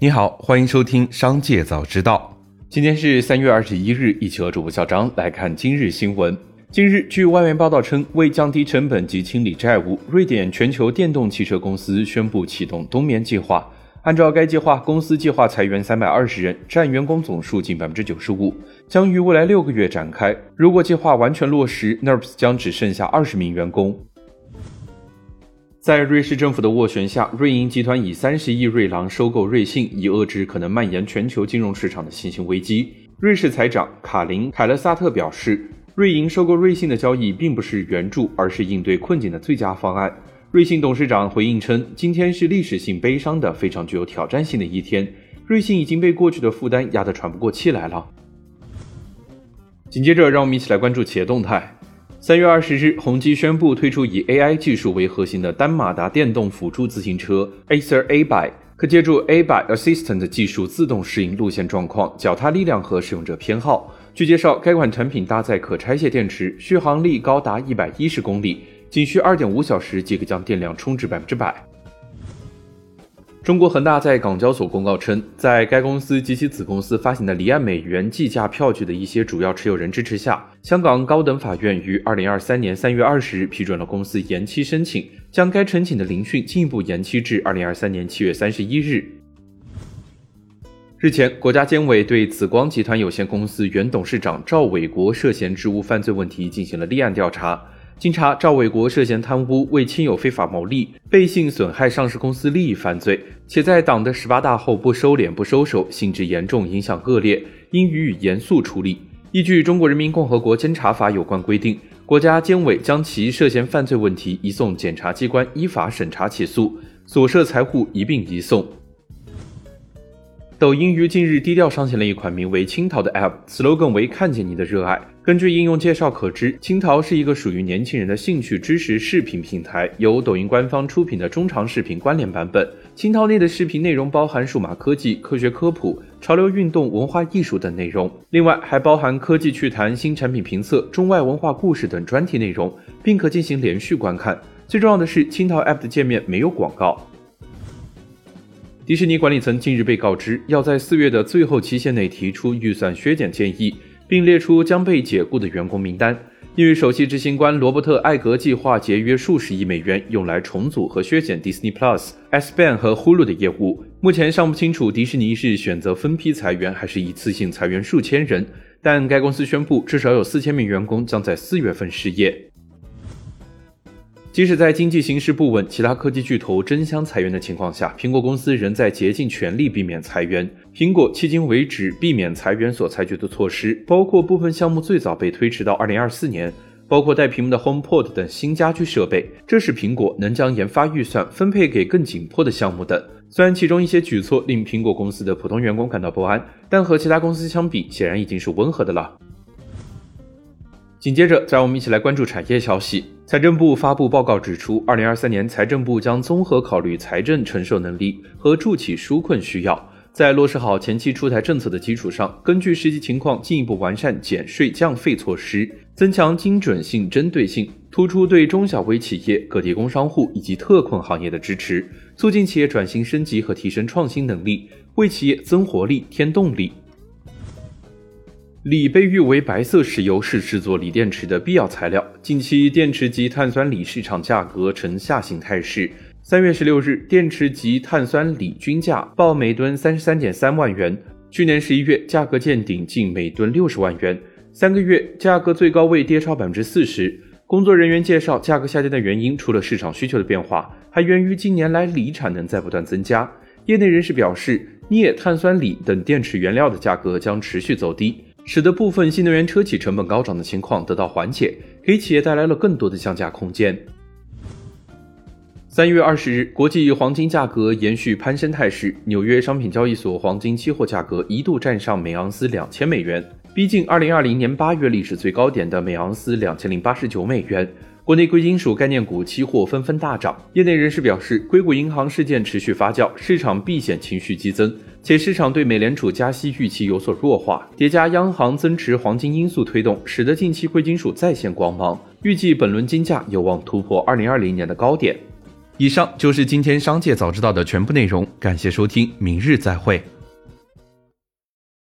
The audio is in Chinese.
你好，欢迎收听《商界早知道》。今天是三月二十一日，一起和主播小张来看今日新闻。近日，据外媒报道称，为降低成本及清理债务，瑞典全球电动汽车公司宣布启动冬眠计划。按照该计划，公司计划裁员三百二十人，占员工总数近百分之九十五，将于未来六个月展开。如果计划完全落实，NERPS 将只剩下二十名员工。在瑞士政府的斡旋下，瑞银集团以三十亿瑞郎收购瑞信，以遏制可能蔓延全球金融市场的新型危机。瑞士财长卡林·凯勒萨特表示。瑞银收购瑞信的交易并不是援助，而是应对困境的最佳方案。瑞信董事长回应称：“今天是历史性悲伤的、非常具有挑战性的一天。瑞信已经被过去的负担压得喘不过气来了。”紧接着，让我们一起来关注企业动态。三月二十日，宏基宣布推出以 AI 技术为核心的单马达电动辅助自行车 Acer Aby，可借助 Aby Assistant 技术自动适应路线状况、脚踏力量和使用者偏好。据介绍，该款产品搭载可拆卸电池，续航力高达一百一十公里，仅需二点五小时即可将电量充至百分之百。中国恒大在港交所公告称，在该公司及其子公司发行的离岸美元计价票据的一些主要持有人支持下，香港高等法院于二零二三年三月二十日批准了公司延期申请，将该申请的聆讯进一步延期至二零二三年七月三十一日。日前，国家监委对紫光集团有限公司原董事长赵伟国涉嫌职务犯罪问题进行了立案调查。经查，赵伟国涉嫌贪污、为亲友非法牟利、背信损害上市公司利益犯罪，且在党的十八大后不收敛、不收手，性质严重、影响恶劣，应予以严肃处理。依据《中国人民共和国监察法》有关规定，国家监委将其涉嫌犯罪问题移送检察机关依法审查起诉，所涉财物一并移送。抖音于近日低调上线了一款名为“青桃”的 App，slogan 为“看见你的热爱”。根据应用介绍可知，青桃是一个属于年轻人的兴趣知识视频平台，由抖音官方出品的中长视频关联版本。青桃内的视频内容包含数码科技、科学科普、潮流运动、文化艺术等内容，另外还包含科技趣谈、新产品评测、中外文化故事等专题内容，并可进行连续观看。最重要的是，青桃 App 的界面没有广告。迪士尼管理层近日被告知，要在四月的最后期限内提出预算削减建议，并列出将被解雇的员工名单。因为首席执行官罗伯特·艾格计划节约数十亿美元，用来重组和削减 Disney Plus、S b a n 和 Hulu 的业务。目前尚不清楚迪士尼是选择分批裁员，还是一次性裁员数千人。但该公司宣布，至少有四千名员工将在四月份失业。即使在经济形势不稳、其他科技巨头争相裁员的情况下，苹果公司仍在竭尽全力避免裁员。苹果迄今为止避免裁员所采取的措施，包括部分项目最早被推迟到二零二四年，包括带屏幕的 HomePod 等新家居设备，这使苹果能将研发预算分配给更紧迫的项目等。虽然其中一些举措令苹果公司的普通员工感到不安，但和其他公司相比，显然已经是温和的了。紧接着，再让我们一起来关注产业消息。财政部发布报告指出，二零二三年财政部将综合考虑财政承受能力和助企纾困需要，在落实好前期出台政策的基础上，根据实际情况进一步完善减税降费措施，增强精准性、针对性，突出对中小微企业、个体工商户以及特困行业的支持，促进企业转型升级和提升创新能力，为企业增活力、添动力。锂被誉为白色石油，是制作锂电池的必要材料。近期，电池及碳酸锂市场价格呈下行态势。三月十六日，电池及碳酸锂均价报每吨三十三点三万元，去年十一月价格见顶近每吨六十万元，三个月价格最高位跌超百分之四十。工作人员介绍，价格下跌的原因除了市场需求的变化，还源于近年来锂产能在不断增加。业内人士表示，镍、碳酸锂等电池原料的价格将持续走低。使得部分新能源车企成本高涨的情况得到缓解，给企业带来了更多的降价空间。三月二十日，国际黄金价格延续攀升态势，纽约商品交易所黄金期货价格一度站上每盎司两千美元，逼近二零二零年八月历史最高点的每盎司两千零八十九美元。国内贵金属概念股期货纷纷大涨，业内人士表示，硅谷银行事件持续发酵，市场避险情绪激增。且市场对美联储加息预期有所弱化，叠加央行增持黄金因素推动，使得近期贵金属再现光芒。预计本轮金价有望突破二零二零年的高点。以上就是今天商界早知道的全部内容，感谢收听，明日再会。